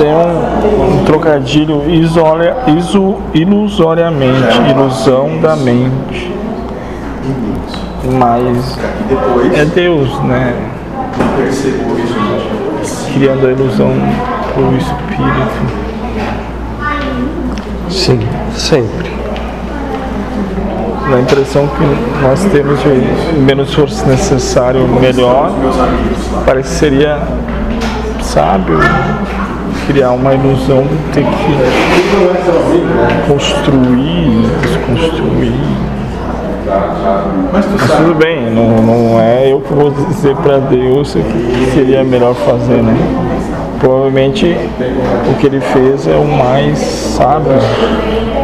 é um, um trocadilho iso, ilusoriamente, ilusão da mente. Mas é Deus, né? Criando a ilusão pro espírito. Sim, sempre. Na impressão que nós temos de menos esforço necessário, melhor, parece que seria sábio criar uma ilusão de ter que construir, desconstruir. Mas tudo bem, não, não é eu que vou dizer para Deus o que seria melhor fazer, né? Provavelmente o que ele fez é o mais sábio